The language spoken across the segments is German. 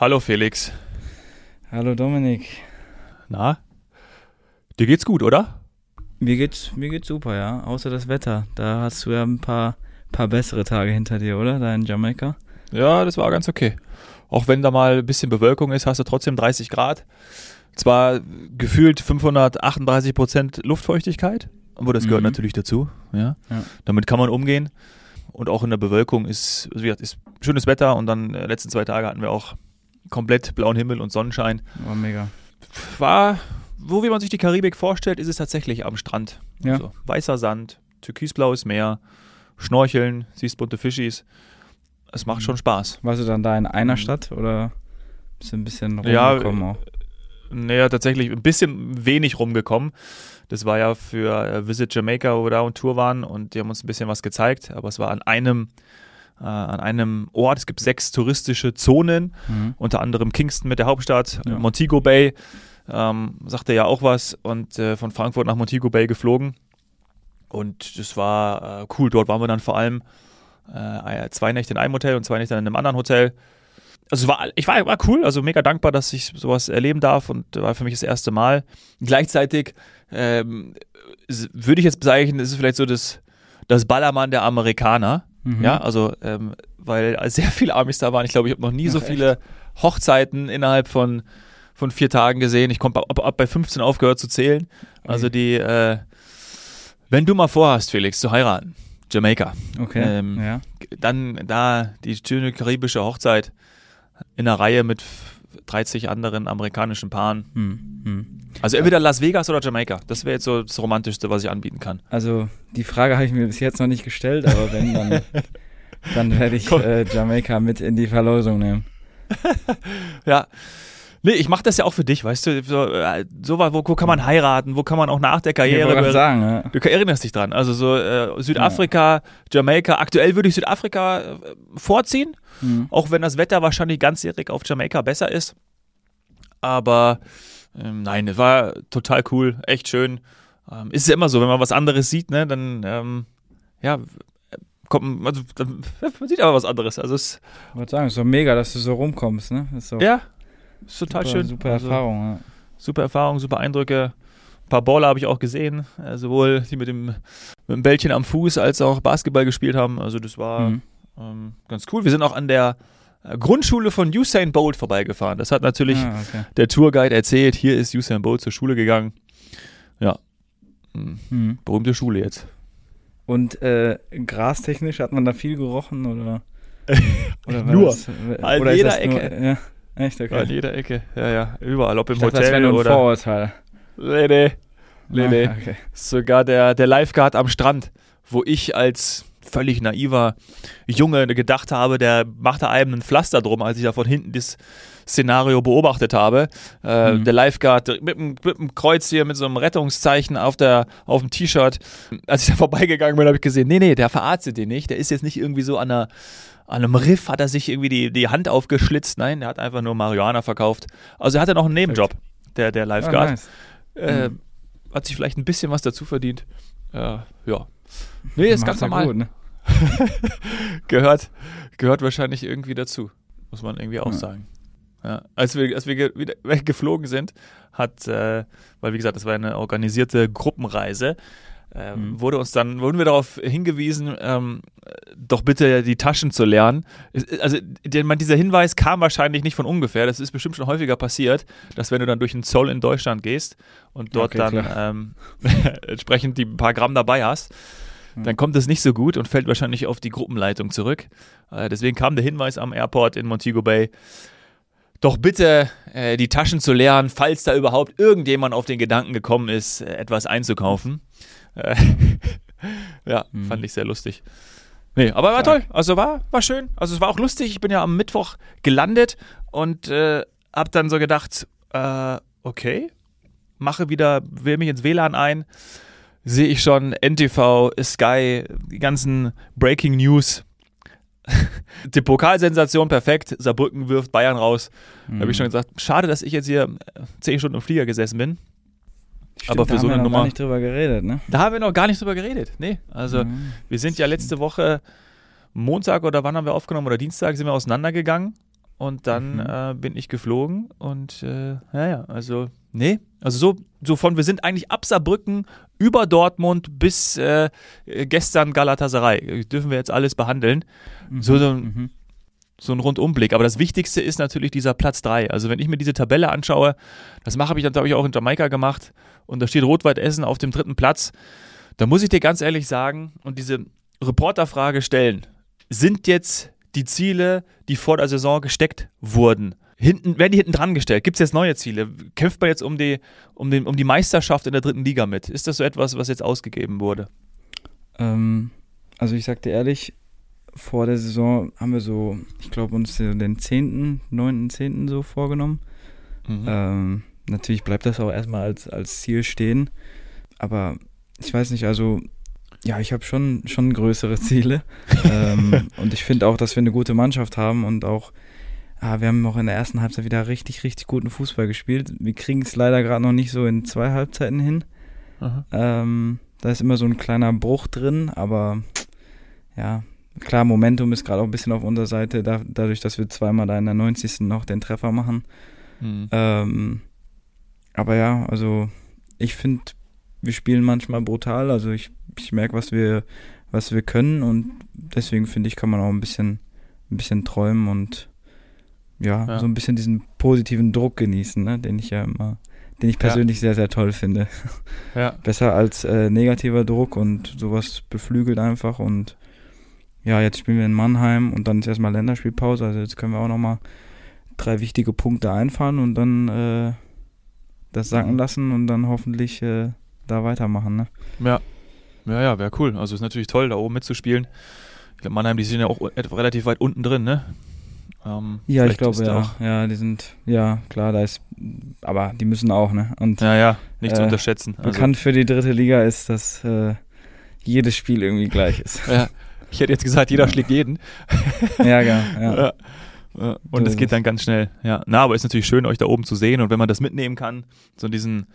Hallo Felix. Hallo Dominik. Na? Dir geht's gut, oder? Mir geht's, mir geht's super, ja. Außer das Wetter. Da hast du ja ein paar, paar bessere Tage hinter dir, oder? Da in Jamaika. Ja, das war ganz okay. Auch wenn da mal ein bisschen Bewölkung ist, hast du trotzdem 30 Grad. Zwar gefühlt 538 Prozent Luftfeuchtigkeit, aber das gehört Mhm. natürlich dazu. Ja? Ja. Damit kann man umgehen. Und auch in der Bewölkung ist, also wie gesagt, ist schönes Wetter und dann äh, letzten zwei Tage hatten wir auch komplett blauen Himmel und Sonnenschein. War mega. War, so wie man sich die Karibik vorstellt, ist es tatsächlich am Strand. Ja. Also, weißer Sand, türkisblaues Meer, Schnorcheln, siehst bunte Fischis. Es macht schon Spaß. Warst du dann da in einer. Stadt oder bist du ein bisschen Ja, rumgekommen auch? Naja, tatsächlich ein bisschen wenig rumgekommen. Das war ja für äh, Visit Jamaica, wo wir da on Tour waren und die haben uns ein bisschen was gezeigt, aber es war an einem, äh, an einem Ort. Es gibt sechs touristische Zonen, Mhm. unter anderem Kingston mit der Hauptstadt, Ja. Montego Bay, ähm, sagte ja auch was und äh, von Frankfurt nach Montego Bay geflogen. Und das war äh, cool. Dort waren wir dann vor allem äh, zwei Nächte in einem Hotel und zwei Nächte in einem anderen Hotel. Also war, ich war, war cool, also mega dankbar, dass ich sowas erleben darf und war für mich das erste Mal. Gleichzeitig ähm, würde ich jetzt bezeichnen, ist es vielleicht so das, das Ballermann der Amerikaner. Mhm. Ja, also weil weil sehr viele Amis da waren. Ich glaube, ich habe noch nie so Ach, viele Hochzeiten innerhalb von, von vier Tagen gesehen. Ich komme ab, ab bei 15 aufgehört zu zählen. Also Okay. die, äh, wenn du mal vorhast, Felix, zu heiraten, Jamaika, Okay. ähm, ja. dann da die schöne karibische Hochzeit in einer Reihe mit 30 anderen amerikanischen Paaren. Hm. Hm. Also entweder Las Vegas oder Jamaika. Das wäre jetzt so das Romantischste, was ich anbieten kann. Also die Frage habe ich mir bis jetzt noch nicht gestellt, aber wenn, dann, dann werde ich äh, Jamaika mit in die Verlosung nehmen. Ja. Nee, ich mache das ja auch für dich, weißt du, so, äh, so wo, wo kann man heiraten, wo kann man auch nach der Karriere gerade sagen, ja. Du erinnerst dich dran. Also so äh, Südafrika, Jamaika. Aktuell würde ich Südafrika äh, vorziehen, Hm. auch wenn das Wetter wahrscheinlich ganzjährig auf Jamaika besser ist. Aber ähm, nein, es war total cool, echt schön. Ähm, ist ja immer so, wenn man was anderes sieht, ne, dann ähm, ja, kommt also, man sieht aber was anderes. Also es, Ich wollte sagen, es ist doch mega, dass du so rumkommst, ne? Doch ja, ist total super, schön. Super Also, Erfahrung, ja. super Erfahrung, super Eindrücke. Ein paar Baller habe ich auch gesehen, äh, sowohl die mit dem, mit dem Bällchen am Fuß als auch Basketball gespielt haben. Also das war Mhm. ähm, ganz cool. Wir sind auch an der äh, Grundschule von Usain Bolt vorbeigefahren. Das hat natürlich Ah, okay. der Tourguide erzählt. Hier ist Usain Bolt zur Schule gegangen. Ja, Hm, Mhm. berühmte Schule jetzt. Und äh, grastechnisch hat man da viel gerochen oder? oder Nur. Das, An oder ist jeder das nur- Ecke. Ja, echt, okay. An jeder Ecke. Ja, ja, überall. Ob im ich dachte, das Hotel nur ein oder. Vorurteil. Nee, nee. Nee, nee. Ah, okay. Sogar der, der Lifeguard am Strand, wo ich als völlig naiver Junge gedacht habe, der macht da einem ein Pflaster drum, als ich da von hinten das Szenario beobachtet habe. Äh, Mhm. Der Lifeguard mit einem, mit einem Kreuz hier, mit so einem Rettungszeichen auf, der, auf dem T-Shirt. Als ich da vorbeigegangen bin, habe ich gesehen, nee, nee, der verarztet den nicht. Der ist jetzt nicht irgendwie so an einer an einem Riff hat er sich irgendwie die, die Hand aufgeschlitzt. Nein, der hat einfach nur Marihuana verkauft. Also er hatte noch einen Nebenjob, der, der Lifeguard. nice. Äh, Mhm. Hat sich vielleicht ein bisschen was dazu verdient. Äh, ja. Nee, ist ganz normal. Gut, ne? gehört, gehört wahrscheinlich irgendwie dazu. Muss man irgendwie auch Ja. sagen. Ja. Als wir, als wir ge wieder weggeflogen sind, hat, äh, weil wie gesagt, das war eine organisierte Gruppenreise, äh, Mhm. wurde uns dann, wurden wir darauf hingewiesen, ähm, doch bitte die Taschen zu lernen. Also der, dieser Hinweis kam wahrscheinlich nicht von ungefähr. Das ist bestimmt schon häufiger passiert, dass wenn du dann durch einen Zoll in Deutschland gehst und dort Okay, dann ähm, entsprechend die paar Gramm dabei hast, Mhm. dann kommt es nicht so gut und fällt wahrscheinlich auf die Gruppenleitung zurück. Äh, deswegen kam der Hinweis am Airport in Montego Bay, doch bitte äh, die Taschen zu leeren, falls da überhaupt irgendjemand auf den Gedanken gekommen ist, äh, etwas einzukaufen. Äh, ja, Mhm. fand ich sehr lustig. Nee, aber war toll. Also war, war schön. Also es war auch lustig. Ich bin ja am Mittwoch gelandet und äh, hab dann so gedacht, äh, okay, mache wieder, wähle mich ins WLAN ein, sehe ich schon NTV, Sky, die ganzen Breaking News. die Pokalsensation perfekt. Saarbrücken wirft Bayern raus. Da habe ich schon Mhm. gesagt, schade, dass ich jetzt hier äh, zehn Stunden im Flieger gesessen bin. Stimmt, aber für da so haben wir eine noch Nummer- gar nicht drüber geredet, ne? Da haben wir noch gar nicht drüber geredet. Nee, also Mhm. wir sind ja letzte Woche Montag oder wann haben wir aufgenommen oder Dienstag sind wir auseinandergegangen. und dann Mhm. äh, bin ich geflogen und äh, naja, also nee, also so, so von wir sind eigentlich ab Saarbrücken über Dortmund bis äh, gestern Galatasaray. Dürfen wir jetzt alles behandeln. So, so, Mhm. So ein Rundumblick. Aber das Wichtigste ist natürlich dieser Platz 3. Also wenn ich mir diese Tabelle anschaue, das mache ich dann, glaube ich, auch in Jamaika gemacht und da steht Rotweit Essen auf dem dritten Platz, da muss ich dir ganz ehrlich sagen und diese Reporterfrage stellen, sind jetzt die Ziele, die vor der Saison gesteckt wurden, hinten, werden die hinten dran gestellt? Gibt es jetzt neue Ziele? Kämpft man jetzt um die, um, den, um die Meisterschaft in der dritten Liga mit? Ist das so etwas, was jetzt ausgegeben wurde? Ähm, also ich sag dir ehrlich, vor der Saison haben wir so, ich glaube, uns den 10., 9., 10. so vorgenommen. Mhm. Ähm, natürlich bleibt das auch erstmal als, als Ziel stehen. Aber ich weiß nicht, also ja, ich habe schon, schon größere Ziele. ähm, und ich finde auch, dass wir eine gute Mannschaft haben und auch, ah, wir haben auch in der ersten Halbzeit wieder richtig, richtig guten Fußball gespielt. Wir kriegen es leider gerade noch nicht so in zwei Halbzeiten hin. Ähm, da ist immer so ein kleiner Bruch drin, aber ja, klar, Momentum ist gerade auch ein bisschen auf unserer Seite, da, dadurch, dass wir zweimal da in der 90. noch den Treffer machen. Mhm. Ähm, aber ja, also ich finde, wir spielen manchmal brutal. Also ich, ich merke, was wir, was wir können und deswegen finde ich, kann man auch ein bisschen, ein bisschen träumen und ja, Ja. so ein bisschen diesen positiven Druck genießen, ne, den ich ja immer, den ich Ja. persönlich sehr, sehr toll finde. Ja. Besser als äh, negativer Druck und sowas beflügelt einfach und ja, jetzt spielen wir in Mannheim und dann ist erstmal Länderspielpause, also jetzt können wir auch nochmal drei wichtige Punkte einfahren und dann äh, das sacken Mhm. lassen und dann hoffentlich äh, da weitermachen. Ne? Ja. Ja, ja, wäre cool. Also ist natürlich toll, da oben mitzuspielen. Ich glaube, Mannheim, die sind ja auch relativ weit unten drin, ne? Ähm, Ja, ich glaube ja. Auch, Ja, die sind, ja, klar, da ist, aber die müssen auch, ne? Und ja, ja, nicht zu Äh, unterschätzen. Also, bekannt für die dritte Liga ist, dass äh, jedes Spiel irgendwie gleich ist. ja, ich hätte jetzt gesagt, jeder schlägt jeden. ja, genau. Ja. Ja. Ja, Und es ist geht es. dann ganz schnell. Ja, na, aber ist natürlich schön, euch da oben zu sehen und wenn man das mitnehmen kann, so diesen,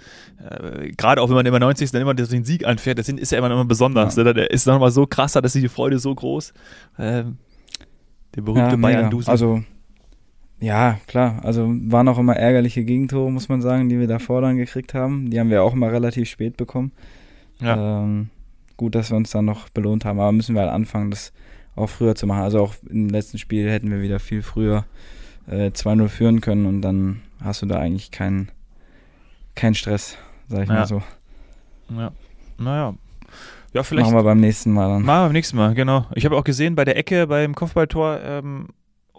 äh, gerade auch wenn man immer 90. dann immer den Sieg anfährt, das ist ja immer, immer besonders. Ja. Ne? Der ist nochmal so krasser, dass die Freude so groß. Ähm, der berühmte ja, mega. Bayern-Dusen. Also, ja, klar. Also waren auch immer ärgerliche Gegentore, muss man sagen, die wir davor dann gekriegt haben. Die haben wir auch immer relativ spät bekommen. ja. Ähm, gut, dass wir uns dann noch belohnt haben, aber müssen wir halt anfangen, das auch früher zu machen. Also auch im letzten Spiel hätten wir wieder viel früher äh, 2-0 führen können und dann hast du da eigentlich keinen keinen Stress, sag ich Ja. mal so. ja. Naja. Ja, vielleicht. Machen wir beim nächsten Mal dann. Machen wir beim nächsten Mal, genau. Ich habe auch gesehen, bei der Ecke beim Kopfballtor, ähm,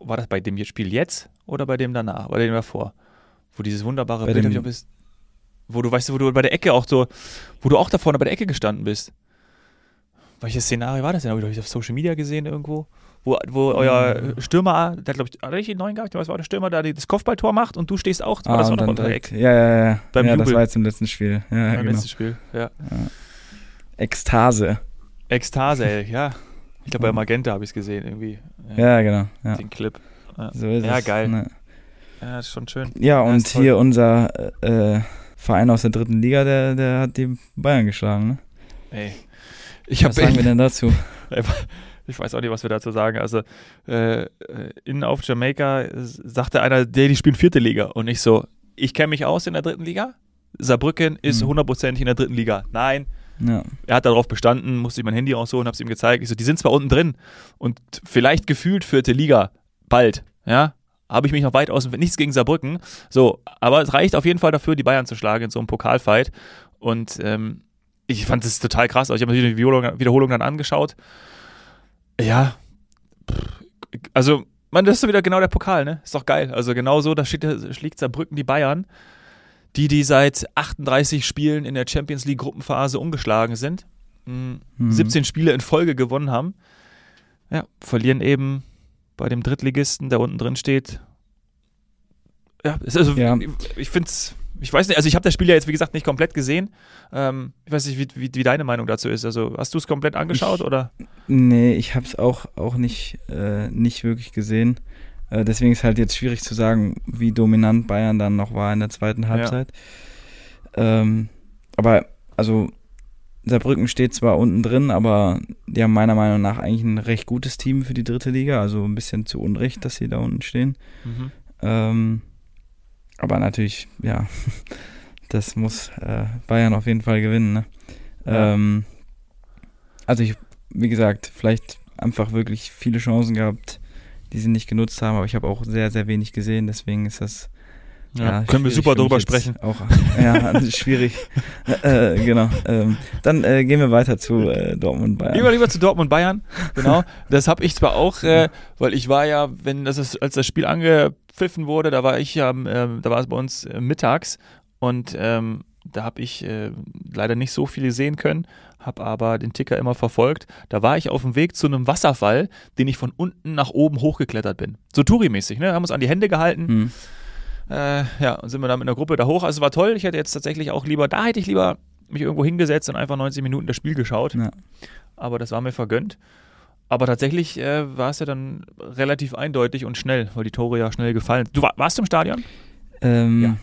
war das bei dem Spiel jetzt oder bei dem danach? Oder dem davor? Wo dieses wunderbare Bei Bild, dem- ich wo du, weißt du, wo du bei der Ecke auch so, wo du auch da vorne bei der Ecke gestanden bist. Welches Szenario war das denn? Habe ich, ich auf Social Media gesehen irgendwo? Wo, wo euer Mhm. Stürmer, der glaube ich, hat nicht den neuen gehabt? Was war der Stürmer, die- das Kopfballtor macht und du stehst auch, war das ah, auch und noch der direkt, ja, ja, ja. Beim ja, das Jubel. war jetzt im letzten Spiel. Ja, Beim genau. letzten Spiel, ja. Ekstase. Ekstase, ey, ja. Ich glaube, bei Magenta habe ich es gesehen, irgendwie. Ja, genau. Ja. Den Clip. Ja, So ist Ja, es. geil. Ne. ja ist schon schön. Ja, und toll. hier unser äh, Verein aus der dritten Liga, der, der hat die Bayern geschlagen. Ne? Ey. Ich Was habe sagen wir denn dazu? ich weiß auch nicht, was wir dazu sagen. Also äh, innen auf Jamaika sagte einer, der die spielen vierte Liga und ich so, ich kenne mich aus in der dritten Liga. Saarbrücken ist Mhm. hundertprozentig in der dritten Liga. Nein, Ja. er hat darauf bestanden, musste ich mein Handy rausholen, hab's ihm gezeigt. Ich so, die sind zwar unten drin und vielleicht gefühlt vierte Liga, bald, ja. Habe ich mich noch weit aus, nichts gegen Saarbrücken. So, aber es reicht auf jeden Fall dafür, die Bayern zu schlagen in so einem Pokalfight. Und ähm, ich fand das total krass. Also ich habe mir die Wiederholung, Wiederholung dann angeschaut. Ja, also, man, das ist wieder genau der Pokal, ne? Ist doch geil. Also genau so, da steht, schlägt Saarbrücken die Bayern, die, die seit 38 Spielen in der Champions League Gruppenphase ungeschlagen sind. Mm, Mhm. 17 Spiele in Folge gewonnen haben. Ja, verlieren eben bei dem Drittligisten, der unten drin steht. Ja, es also, Ja. ich, ich finde es, ich weiß nicht, also ich habe das Spiel ja jetzt, wie gesagt, nicht komplett gesehen. Ähm, ich weiß nicht, wie, wie, wie deine Meinung dazu ist. Also hast du es komplett angeschaut Ich- oder? Nee, ich habe es auch, auch nicht, äh, nicht wirklich gesehen. Äh, deswegen ist halt jetzt schwierig zu sagen, wie dominant Bayern dann noch war in der zweiten Halbzeit. Ähm, aber also Saarbrücken steht zwar unten drin, aber die haben meiner Meinung nach eigentlich ein recht gutes Team für die dritte Liga. Also ein bisschen zu Unrecht, dass sie da unten stehen. Mhm. Ähm, aber natürlich, ja, das muss äh, Bayern auf jeden Fall gewinnen. Ne? Ja. Ähm, also ich, wie gesagt, vielleicht einfach wirklich viele Chancen gehabt, die sie nicht genutzt haben, aber ich habe auch sehr, sehr wenig gesehen, deswegen ist das Ja, ja, können wir super jetzt sprechen. Auch, ja, schwierig. äh, genau. Ähm, dann äh, gehen wir weiter zu äh, Dortmund Bayern. Lieber, lieber zu Dortmund Bayern, genau. Das habe ich zwar auch, äh, weil ich war ja, wenn das ist, als das Spiel angepfiffen wurde, da war ich ja, ähm, da war es bei uns äh, mittags und ähm, da habe ich äh, leider nicht so viel sehen können, habe aber den Ticker immer verfolgt. Da war ich auf dem Weg zu einem Wasserfall, den ich von unten nach oben hochgeklettert bin. So Touri-mäßig, ne? Haben uns an die Hände gehalten. Hm. Äh, ja, und sind wir dann mit einer Gruppe da hoch. Also es war toll. Ich hätte jetzt tatsächlich auch lieber, da hätte ich lieber mich irgendwo hingesetzt und einfach 90 Minuten das Spiel geschaut. Ja. Aber das war mir vergönnt. Aber tatsächlich äh, war es ja dann relativ eindeutig und schnell, weil die Tore ja schnell gefallen. Du war, warst du im Stadion? Ähm, Ja.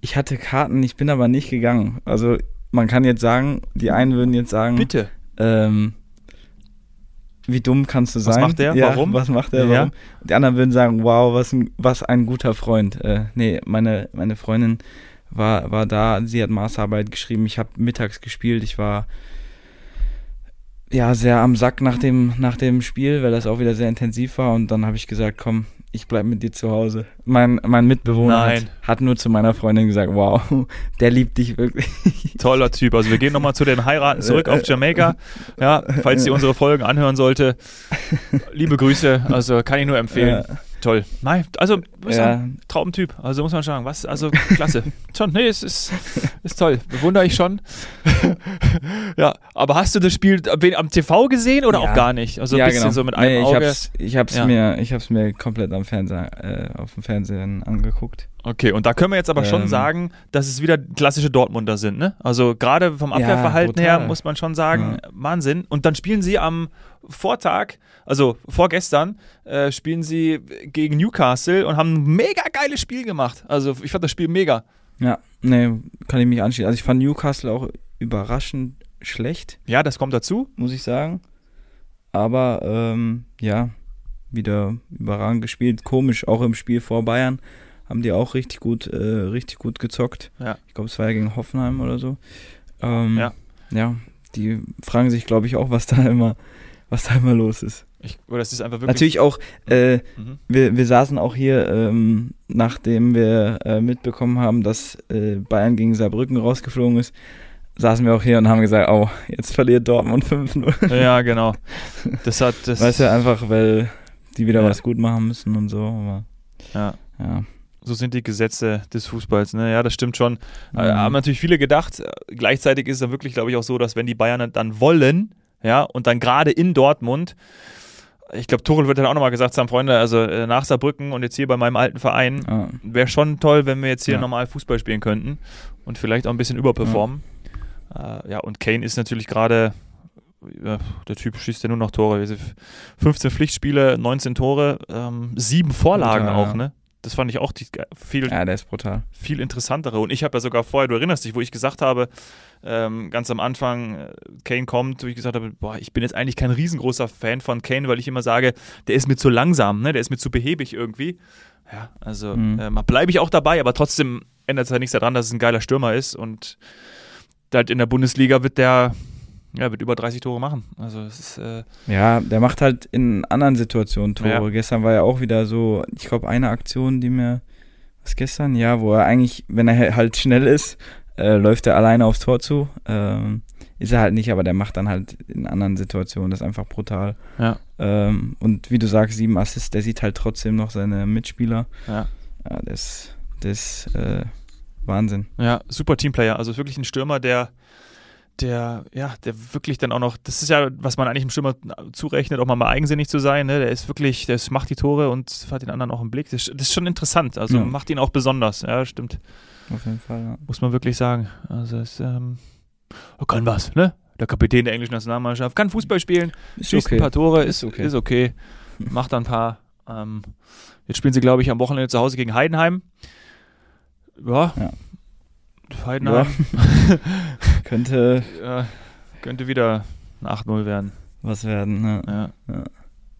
Ich hatte Karten, ich bin aber nicht gegangen. Also man kann jetzt sagen, die einen würden jetzt sagen, Bitte. ähm, wie dumm kannst du Was sein? macht der? Ja, Warum? Was macht der? Ja. Warum? Die anderen würden sagen, wow, was ein, was ein guter Freund. Äh, nee, meine, meine Freundin war, war da, sie hat Maßarbeit geschrieben, ich habe mittags gespielt, ich war ja sehr am Sack nach dem, nach dem Spiel, weil das auch wieder sehr intensiv war und dann habe ich gesagt, komm, ich bleib mit dir zu Hause. Mein, mein Mitbewohner hat, hat nur zu meiner Freundin gesagt, wow, der liebt dich wirklich. Toller Typ. Also wir gehen nochmal zu den Heiraten zurück auf Jamaika. Ja, falls sie unsere Folgen anhören sollte. Liebe Grüße. Also kann ich nur empfehlen. Ja. Toll. Nein, also Ja. Traumtyp. Also muss man sagen, was, also klasse. schon, nee, es ist, ist toll. Bewundere ich schon. ja, aber hast du das Spiel am TV gesehen oder Ja. auch gar nicht? Also ein ja, bisschen genau. so mit einem nee, ich Auge. hab's, ich hab's Ja. mir, ich hab's mir komplett am Fernseher, äh, auf dem Fernsehen angeguckt. Okay, und da können wir jetzt aber schon Ähm. sagen, dass es wieder klassische Dortmunder sind, ne? Also gerade vom Ja, Abwehrverhalten her brutal. muss man schon sagen, Wahnsinn. Und dann spielen sie am Vortag, also vorgestern, äh, spielen sie gegen Newcastle und haben ein mega geiles Spiel gemacht. Also ich fand das Spiel mega. Ja, nee, kann ich mich anschließen. Also ich fand Newcastle auch überraschend schlecht, Ja, das kommt dazu. muss ich sagen. Aber ähm, ja, wieder überragend gespielt. Komisch, auch im Spiel vor Bayern haben die auch richtig gut, äh, richtig gut gezockt. Ja. Ich glaube, es war ja gegen Hoffenheim oder so. Ähm, Ja. Ja, die fragen sich, glaube ich, auch, was da immer, was da immer los ist. Ich, oder das ist einfach wirklich. Natürlich auch, äh, Mhm. wir, wir saßen auch hier, ähm, nachdem wir äh, mitbekommen haben, dass äh, Bayern gegen Saarbrücken rausgeflogen ist, saßen wir auch hier und haben gesagt, oh, jetzt verliert Dortmund 5-0. Ja, genau. Das hat das. Weißt du, einfach, weil die wieder Ja. was gut machen müssen und so, aber ja. ja. So sind die Gesetze des Fußballs. Ne? Ja, das stimmt schon. Äh, Mhm. haben natürlich viele gedacht. Äh, Gleichzeitig ist es dann wirklich, glaube ich, auch so, dass wenn die Bayern dann wollen, ja, und dann gerade in Dortmund, ich glaube, Tuchel wird dann auch nochmal gesagt haben, Freunde, also äh, nach Saarbrücken und jetzt hier bei meinem alten Verein, Ja. wäre schon toll, wenn wir jetzt hier Ja. normal Fußball spielen könnten und vielleicht auch ein bisschen überperformen. Äh, ja, und Kane ist natürlich gerade, ja, der Typ schießt ja nur noch Tore. 15 Pflichtspiele, 19 Tore, ähm, sieben Vorlagen auch, ja. ne? Das fand ich auch die, viel ja, der ist brutal. viel interessantere. Und ich habe ja sogar vorher, du erinnerst dich, wo ich gesagt habe, ähm, ganz am Anfang, äh, Kane kommt, wo ich gesagt habe, boah, ich bin jetzt eigentlich kein riesengroßer Fan von Kane, weil ich immer sage, der ist mir zu langsam, ne? der ist mir zu behäbig irgendwie. Ja, also Mhm. ähm, bleibe ich auch dabei, aber trotzdem ändert es halt nichts daran, dass es ein geiler Stürmer ist und halt in der Bundesliga wird der ja, wird über 30 Tore machen. Also es ist äh, Ja, der macht halt in anderen Situationen Tore. Ja. Gestern war ja auch wieder so, ich glaube, eine Aktion, die mir, was gestern? Ja, wo er eigentlich, wenn er halt schnell ist, äh, läuft er alleine aufs Tor zu. Ähm, ist er halt nicht, aber der macht dann halt in anderen Situationen, das ist einfach brutal. Ja. Ähm, und wie du sagst, sieben Assists, der sieht halt trotzdem noch seine Mitspieler. ja. Ja, das, das äh, Wahnsinn. Ja, super Teamplayer. Also wirklich ein Stürmer, der, der, ja, der wirklich dann auch noch, das ist ja, was man eigentlich im Stürmer zurechnet, auch mal, mal eigensinnig zu sein. Ne? Der ist wirklich, der ist- macht die Tore und hat den anderen auch im Blick. Das, ist- das ist schon interessant. Also Ja. macht ihn auch besonders. Ja, stimmt. Auf jeden Fall, ja. Muss man wirklich sagen. Also es ähm, kann was, ne? Der Kapitän der englischen Nationalmannschaft kann Fußball spielen, Ist schießt okay. ein paar Tore, ist, Ist okay. ist okay. Macht ein paar. Ähm, jetzt spielen sie, glaube ich, am Wochenende zu Hause gegen Heidenheim. Ja. Ja. Heidenheim. Könnte, Ja, Könnte wieder ein 8-0 werden. was werden. Ne? Ja. Ja.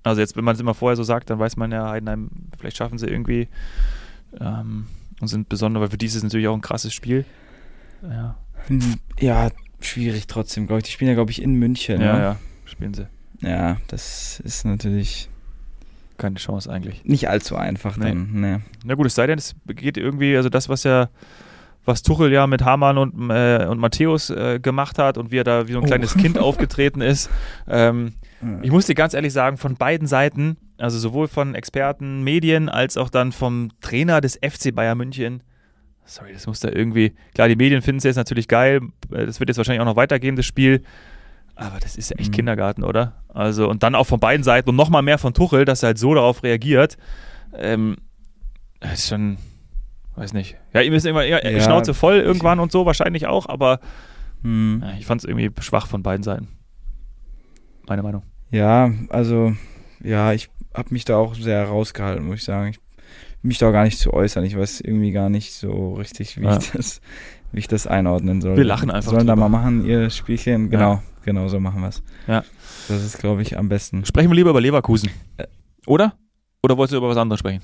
Also jetzt, wenn man es immer vorher so sagt, dann weiß man ja, Heidenheim, vielleicht schaffen sie irgendwie ähm, und sind besonders, weil für die ist es natürlich auch ein krasses Spiel. Ja, Hm, Ja, schwierig trotzdem, glaube ich. Die spielen ja, glaube ich, in München. ja, ne? ja, spielen sie. ja, das ist natürlich Keine Chance eigentlich. nicht allzu einfach Nee. dann. Nee. Na gut, es sei denn, es geht irgendwie, also das, was ja, was Tuchel ja mit Hamann und, äh, und Matthäus äh, gemacht hat und wie er da wie so ein Oh. kleines Kind aufgetreten ist. Ähm, ich muss dir ganz ehrlich sagen, von beiden Seiten, also sowohl von Experten, Medien, als auch dann vom Trainer des FC Bayern München. Sorry, das muss da irgendwie. Klar, die Medien finden es jetzt natürlich geil. äh, Das wird jetzt wahrscheinlich auch noch weitergehen, das Spiel. Aber das ist ja echt Mhm. Kindergarten, oder? Also, und dann auch von beiden Seiten und nochmal mehr von Tuchel, dass er halt so darauf reagiert. Ähm, das ist schon, weiß nicht. Ja, ihm ist eher Ja, Schnauze voll irgendwann und so, wahrscheinlich auch, aber Hm. ja, ich fand es irgendwie schwach von beiden Seiten. Meine Meinung. Ja, also, ja, ich habe mich da auch sehr rausgehalten, muss ich sagen. Ich mich da auch gar nicht zu äußern. Ich weiß irgendwie gar nicht so richtig, wie, Ja. ich, das, wie ich das einordnen soll. Wir lachen einfach Sollen da drüber. mal machen, ihr Spielchen? Genau, genau so machen wir es. Ja. Das ist, glaube ich, am besten. Sprechen wir lieber über Leverkusen. Oder? Oder wolltest du über was anderes sprechen?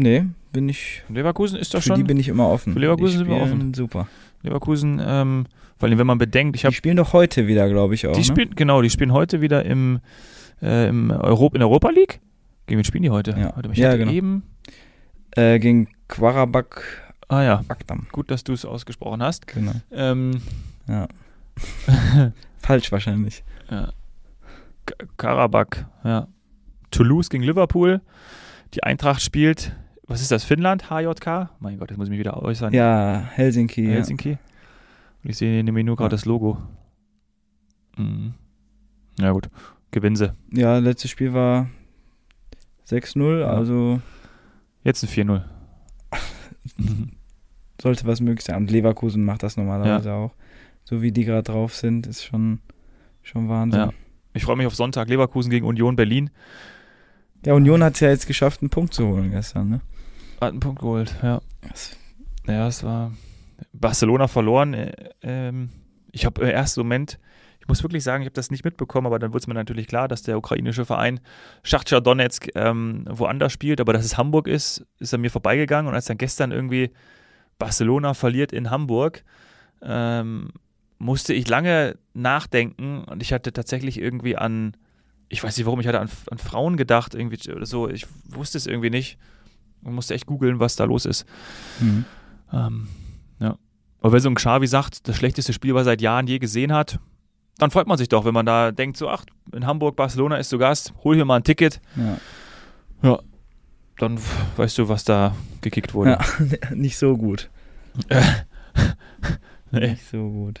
Nee, bin ich. Leverkusen ist doch Für die schon. bin ich immer offen. Für Leverkusen Die sind wir offen. Super. Leverkusen, ähm, vor allem wenn man bedenkt, ich Die habe. spielen doch heute wieder, glaube ich, auch. Die ne? spielen, genau, die spielen heute wieder im, äh, im Europ in der Europa League. Gegen wen spielen die heute? Ja. Ich Ja, genau. eben. äh, gegen Quarabak Ah ja, Akdam. gut, dass du es ausgesprochen hast. Genau. Ähm, Ja. Falsch wahrscheinlich. ja. K- Karabakh, ja. Toulouse gegen Liverpool. Die Eintracht spielt, was ist das, Finnland? HJK? Mein Gott, jetzt muss ich mich wieder äußern. Ja, Helsinki. Ja. Helsinki. Und ich sehe in dem Menü gerade Ja. das Logo. Mhm. Ja gut, gewinnen sie. ja, letztes Spiel war 6-0, Ja. also Jetzt ein 4-0. Mhm. sollte was möglich sein. Und Leverkusen macht das normalerweise auch. So wie die gerade drauf sind, ist schon, schon Wahnsinn. Ja. Ja. Ich freue mich auf Sonntag. Leverkusen gegen Union Berlin. Union hat es ja jetzt geschafft, einen Punkt zu holen gestern. Ne? Hat einen Punkt geholt, ja. Ja, es war Barcelona verloren. Äh, ähm, ich habe im ersten Moment, ich muss wirklich sagen, ich habe das nicht mitbekommen, aber dann wurde es mir natürlich klar, dass der ukrainische Verein Schachtschar Donetsk ähm, woanders spielt, aber dass es Hamburg ist, ist an mir vorbeigegangen. Und als dann gestern irgendwie Barcelona verliert in Hamburg, ähm, musste ich lange nachdenken und ich hatte tatsächlich irgendwie an, ich weiß nicht warum, ich hatte an, an Frauen gedacht, irgendwie oder so, ich wusste es irgendwie nicht und musste echt googeln, was da los ist. Mhm. Ähm, ja. Aber wenn so ein Xavi sagt, das schlechteste Spiel, was er seit Jahren je gesehen hat, dann freut man sich doch, wenn man da denkt, so, ach, in Hamburg, Barcelona ist zu Gast, hol hier mal ein Ticket. Ja. Dann f- weißt du, was da gekickt wurde. ja, nicht so gut. nee, Nicht so gut.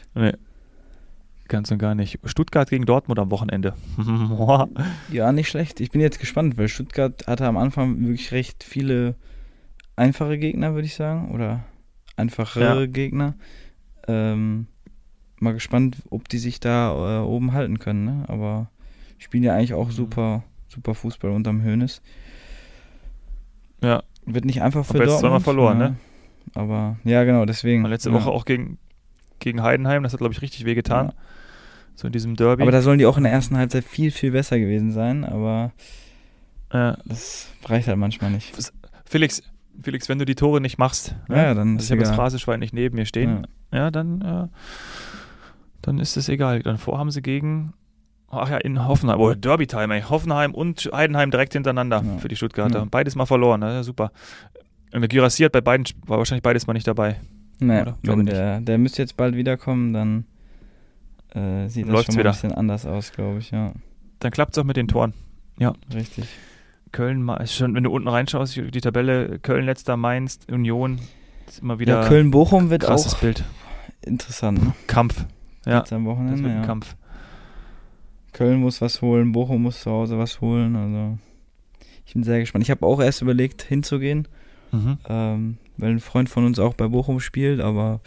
Ganz und gar nicht. Stuttgart gegen Dortmund am Wochenende. Ja, nicht schlecht. Ich bin jetzt gespannt, weil Stuttgart hatte am Anfang wirklich recht viele einfache Gegner, würde ich sagen. Oder einfachere Ja. Gegner. Ähm, mal gespannt, ob die sich da äh, oben halten können. Ne? Aber spielen ja eigentlich Mhm. auch super, super Fußball unterm Hönes. ja, Wird nicht einfach für Dortmund. zweimal verloren, ja. ne? Aber ja, genau, deswegen. letzte ja. Woche auch gegen, gegen Heidenheim, das hat, glaube ich, richtig wehgetan. Ja. So in diesem Derby. Aber da sollen die auch in der ersten Halbzeit viel, viel besser gewesen sein. Aber äh, das reicht halt manchmal nicht. Felix, Felix, wenn du die Tore nicht machst, ne? Ja, dann also ist ich habe das egal. Phraseschwein nicht neben mir stehen, ja, dann, äh, dann ist es egal. Dann vor haben sie gegen, ach ja, in Hoffenheim, oh, Derby-Time, ey. Hoffenheim und Heidenheim direkt hintereinander Ja. für die Stuttgarter. Ja. Beides mal verloren, ja super. Und der Girassi hat bei beiden, war wahrscheinlich beides mal nicht dabei. Nee? Glaube wenn der, der müsste jetzt bald wiederkommen, dann äh, sieht das Läuft's schon mal wieder. ein bisschen anders aus, glaube ich, ja. Dann klappt es auch mit den Toren. Richtig. Köln schon, wenn du unten reinschaust, die Tabelle, Köln letzter, Mainz, Union, ist immer wieder ja, Köln-Bochum wird krasses auch Bild. interessant, ne? Kampf. Ja, Jetzt am das Wochenende, wird ein ja. Kampf. Köln muss was holen, Bochum muss zu Hause was holen, also ich bin sehr gespannt. Ich habe auch erst überlegt, hinzugehen, Mhm. ähm, weil ein Freund von uns auch bei Bochum spielt, aber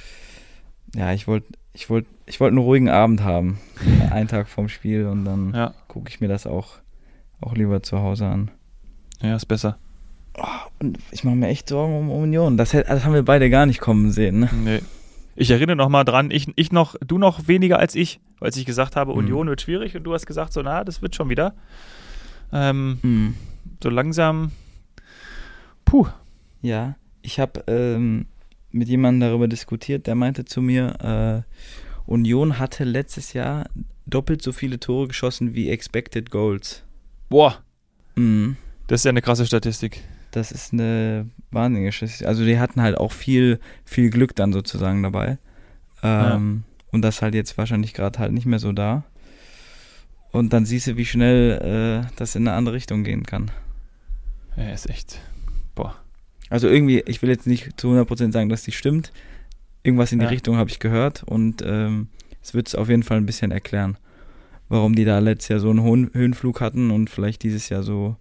ja, ich wollte ich wollt, ich wollt einen ruhigen Abend haben. einen Tag vorm Spiel und dann Ja, gucke ich mir das auch, auch lieber zu Hause an. ja, ist besser. Und ich mache mir echt Sorgen um Union. Das, das haben wir beide gar nicht kommen sehen. Ne? Nee. Ich erinnere noch mal dran, ich, ich noch, du noch weniger als ich, weil ich gesagt habe, Mhm. Union wird schwierig und du hast gesagt, so, na, das wird schon wieder. Ähm, Mhm. so langsam, puh, Ja, ich habe ähm, mit jemandem darüber diskutiert, der meinte zu mir, äh, Union hatte letztes Jahr doppelt so viele Tore geschossen wie Expected Goals. boah, Mhm. das ist ja eine krasse Statistik. Das ist eine wahnsinnige Geschichte. Also die hatten halt auch viel, viel Glück dann sozusagen dabei. Ähm, Und das halt jetzt wahrscheinlich gerade halt nicht mehr so da. Und dann siehst du, wie schnell äh, das in eine andere Richtung gehen kann. Ja, ist echt, boah. Also irgendwie, ich will jetzt nicht zu 100% sagen, dass die stimmt. Irgendwas in die Ja. Richtung habe ich gehört und ähm, es wird es auf jeden Fall ein bisschen erklären, warum die da letztes Jahr so einen hohen Höhenflug hatten und vielleicht dieses Jahr so,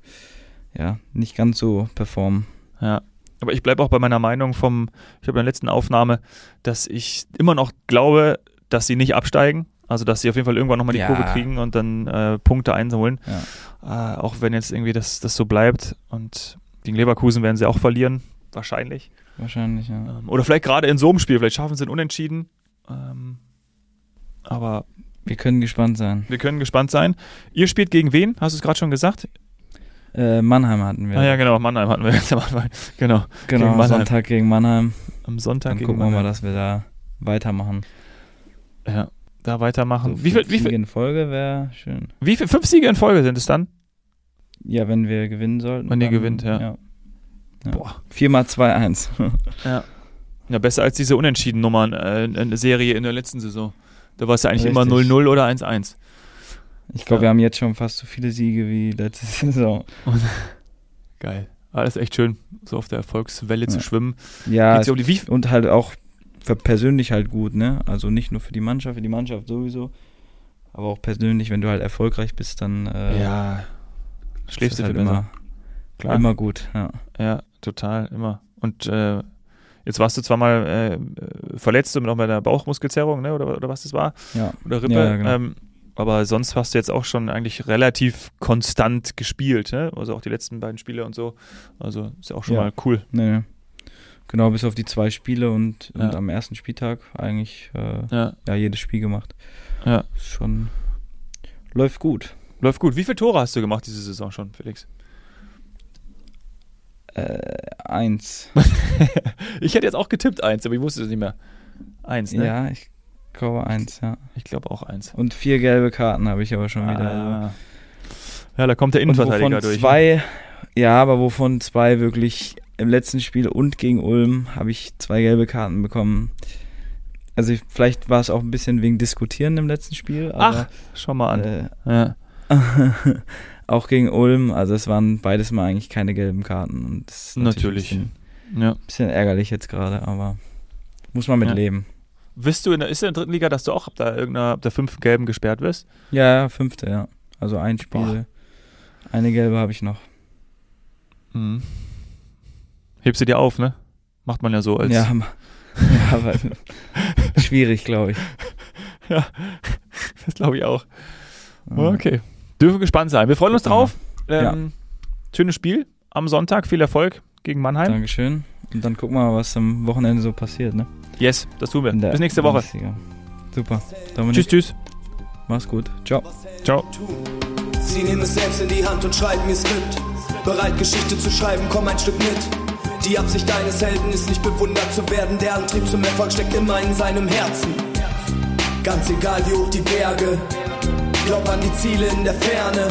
ja, nicht ganz so performen. Ja. Aber ich bleibe auch bei meiner Meinung vom, ich habe in der letzten Aufnahme, dass ich immer noch glaube, dass sie nicht absteigen. Also, dass sie auf jeden Fall irgendwann nochmal die Ja. Kurve kriegen und dann äh, Punkte einholen. Ja. Äh, auch wenn jetzt irgendwie das, das so bleibt. Und gegen Leverkusen werden sie auch verlieren. Wahrscheinlich. Wahrscheinlich, ja. Ähm, oder vielleicht gerade in so einem Spiel. Vielleicht schaffen sie einen Unentschieden. Ähm, aber Wir können gespannt sein. wir können gespannt sein. Ihr spielt gegen wen? Hast du es gerade schon gesagt? Äh, Mannheim hatten wir. Ah ja, genau. Mannheim hatten wir jetzt am Anfang. Genau. genau, gegen Mannheim. Sonntag gegen Mannheim. Am Sonntag Dann gegen gucken wir mal, Mannheim. dass wir da weitermachen. Ja, da weitermachen. So wie, viel, fünf wie, Siege viel, in Folge wäre schön. wie viel? Fünf Siege in Folge sind es dann? Ja, wenn wir gewinnen sollten. Wenn ihr gewinnt, ja. ja. Ja. Boah. 4 mal 2-1. Ja. Ja, besser als diese Unentschieden-Nummern, äh, eine Serie in der letzten Saison. Da war es ja eigentlich immer Richtig. 0-0 oder 1-1. Ich glaube, Ja. wir haben jetzt schon fast so viele Siege wie letzte Saison. Geil. Alles echt schön, so auf der Erfolgswelle zu Ja. schwimmen. Ja, um die und halt auch für persönlich halt gut, ne? Also nicht nur für die Mannschaft, für die Mannschaft sowieso, aber auch persönlich, wenn du halt erfolgreich bist, dann äh, Ja. Schläfst du viel halt besser. immer, Klar. immer gut. Ja. Ja, total, immer. Und äh, jetzt warst du zwar mal äh, verletzt, noch bei der Bauchmuskelzerrung, ne? Oder, oder was das war? Ja. Oder Rippe. Ja, genau. ähm, aber sonst hast du jetzt auch schon eigentlich relativ konstant gespielt, ne? Also auch die letzten beiden Spiele und so. Also ist ja auch schon Ja. mal cool. Nee, nee. Genau, bis auf die zwei Spiele und, und Ja. am ersten Spieltag eigentlich äh, Ja, ja jedes Spiel gemacht. ja. Schon läuft gut. Läuft gut. Wie viele Tore hast du gemacht diese Saison schon, Felix? Äh, eins. ich hätte jetzt auch getippt eins, aber ich wusste es nicht mehr. Eins, ne? Ja, ich glaube eins, ja. Ich glaube auch eins. Und vier gelbe Karten habe ich aber schon wieder. also. Ah. Ja, da kommt der Innenverteidiger wovon durch. zwei, ja, aber wovon zwei wirklich im letzten Spiel und gegen Ulm habe ich zwei gelbe Karten bekommen. Also ich, vielleicht war es auch ein bisschen wegen Diskutieren im letzten Spiel, Ach, aber schau mal an. äh, Ja. auch gegen Ulm, also es waren beides mal eigentlich keine gelben Karten. Und das ist Natürlich. Ein bisschen, ja. bisschen ärgerlich jetzt gerade, aber muss man mit Ja. leben. Bist du in der, ist in der dritten Liga, dass du auch ab der, irgendeiner, ab der fünften Gelben gesperrt wirst? Ja, ja, fünfte, ja. Also ein Spiel, Boah. eine gelbe habe ich noch. Mhm. Hebst du dir auf, ne? Macht man ja so als. Ja, ja aber schwierig, glaube ich. Ja, das glaube ich auch. Okay. Dürfen gespannt sein. Wir freuen uns drauf. Ähm, Schönes Spiel am Sonntag. Viel Erfolg gegen Mannheim. Dankeschön. Und dann gucken wir mal, was am Wochenende so passiert, ne? Yes, das tun wir. In der Bis nächste Woche. Bundesliga. Super. Dominik, Tschüss, tschüss. mach's gut. Ciao. Ciao. Sie nehmen es selbst in die Hand und schreiben ihr Skript. Bereit, Geschichte zu schreiben, komm ein Stück mit. Die Absicht deines Helden ist nicht bewundert zu werden. Der Antrieb zum Erfolg steckt immer in seinem Herzen. Ganz egal wie hoch die Berge. Glaub an die Ziele in der Ferne.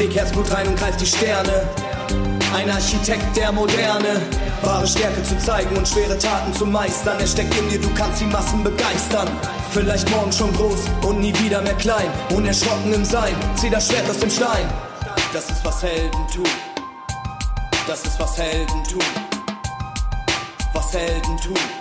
Leg Herzblut rein und greif die Sterne. Ein Architekt der Moderne. Wahre Stärke zu zeigen und schwere Taten zu meistern. Er steckt in dir, du kannst die Massen begeistern. Vielleicht morgen schon groß und nie wieder mehr klein. Unerschrocken im Sein, zieh das Schwert aus dem Stein. Das ist was Helden tun. Das ist was Helden tun. Was Helden tun.